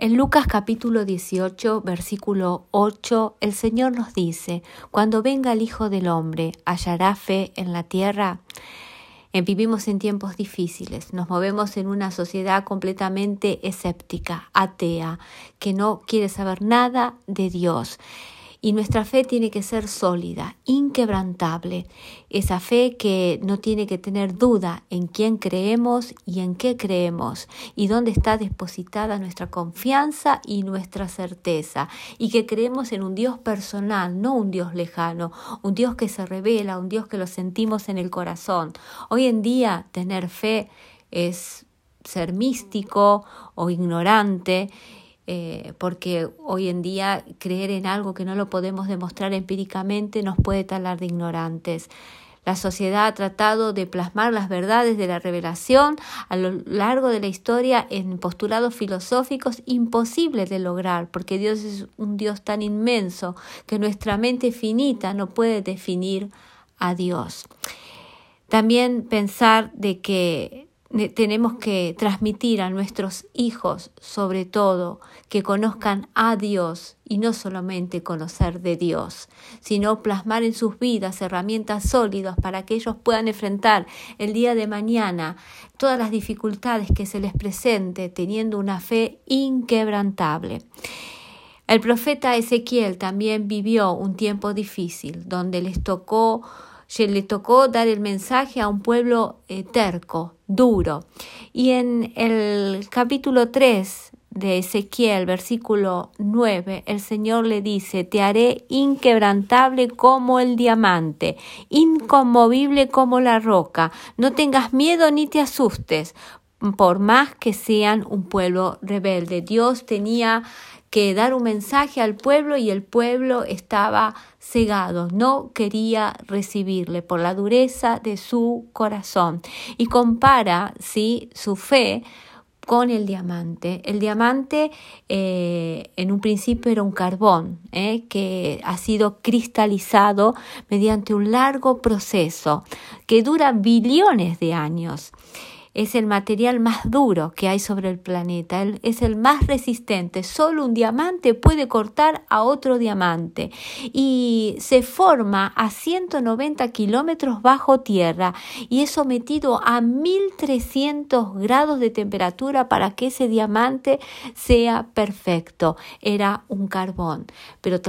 En Lucas capítulo 18, versículo 8, el Señor nos dice, Cuando venga el Hijo del Hombre, ¿hallará fe en la tierra? Eh, vivimos en tiempos difíciles, nos movemos en una sociedad completamente escéptica, atea, que no quiere saber nada de Dios. Y nuestra fe tiene que ser sólida, inquebrantable. Esa fe que no tiene que tener duda en quién creemos y en qué creemos y dónde está depositada nuestra confianza y nuestra certeza. Y que creemos en un Dios personal, no un Dios lejano, un Dios que se revela, un Dios que lo sentimos en el corazón. Hoy en día tener fe es ser místico o ignorante eh, porque hoy en día creer en algo que no lo podemos demostrar empíricamente nos puede talar de ignorantes. La sociedad ha tratado de plasmar las verdades de la revelación a lo largo de la historia en postulados filosóficos imposibles de lograr, porque Dios es un Dios tan inmenso que nuestra mente finita no puede definir a Dios. También pensar de que tenemos que transmitir a nuestros hijos, sobre todo, que conozcan a Dios y no solamente conocer de Dios, sino plasmar en sus vidas herramientas sólidas para que ellos puedan enfrentar el día de mañana todas las dificultades que se les presente teniendo una fe inquebrantable. El profeta Ezequiel también vivió un tiempo difícil, donde les tocó le tocó dar el mensaje a un pueblo eh, terco, duro. Y en el capítulo 3 de Ezequiel, versículo 9, el Señor le dice, te haré inquebrantable como el diamante, inconmovible como la roca, no tengas miedo ni te asustes, por más que sean un pueblo rebelde. Dios tenía que dar un mensaje al pueblo y el pueblo estaba cegado, no quería recibirle por la dureza de su corazón. Y compara ¿sí? su fe con el diamante. El diamante eh, en un principio era un carbón eh, que ha sido cristalizado mediante un largo proceso que dura billones de años es el material más duro que hay sobre el planeta, es el más resistente. Solo un diamante puede cortar a otro diamante y se forma a 190 kilómetros bajo tierra y es sometido a 1300 grados de temperatura para que ese diamante sea perfecto. Era un carbón, pero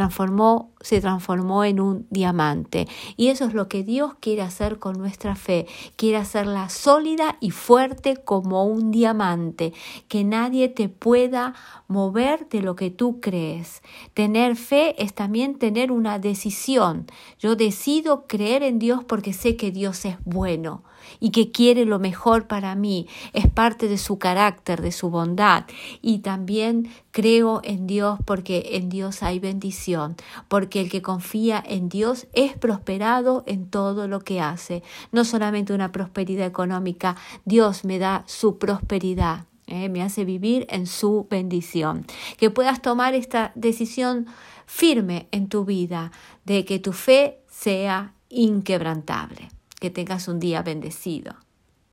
se transformó en un diamante. Y eso es lo que Dios quiere hacer con nuestra fe. Quiere hacerla sólida y fuerte como un diamante, que nadie te pueda mover de lo que tú crees. Tener fe es también tener una decisión. Yo decido creer en Dios porque sé que Dios es bueno y que quiere lo mejor para mí. Es parte de su carácter, de su bondad. Y también creo en Dios porque en Dios hay bendición, porque el que confía en Dios es prosperado en todo lo que hace. No solamente una prosperidad económica, Dios me da su prosperidad. ¿eh? me hace vivir en su bendición. Que puedas tomar esta decisión firme en tu vida de que tu fe sea inquebrantable. Que tengas un día bendecido.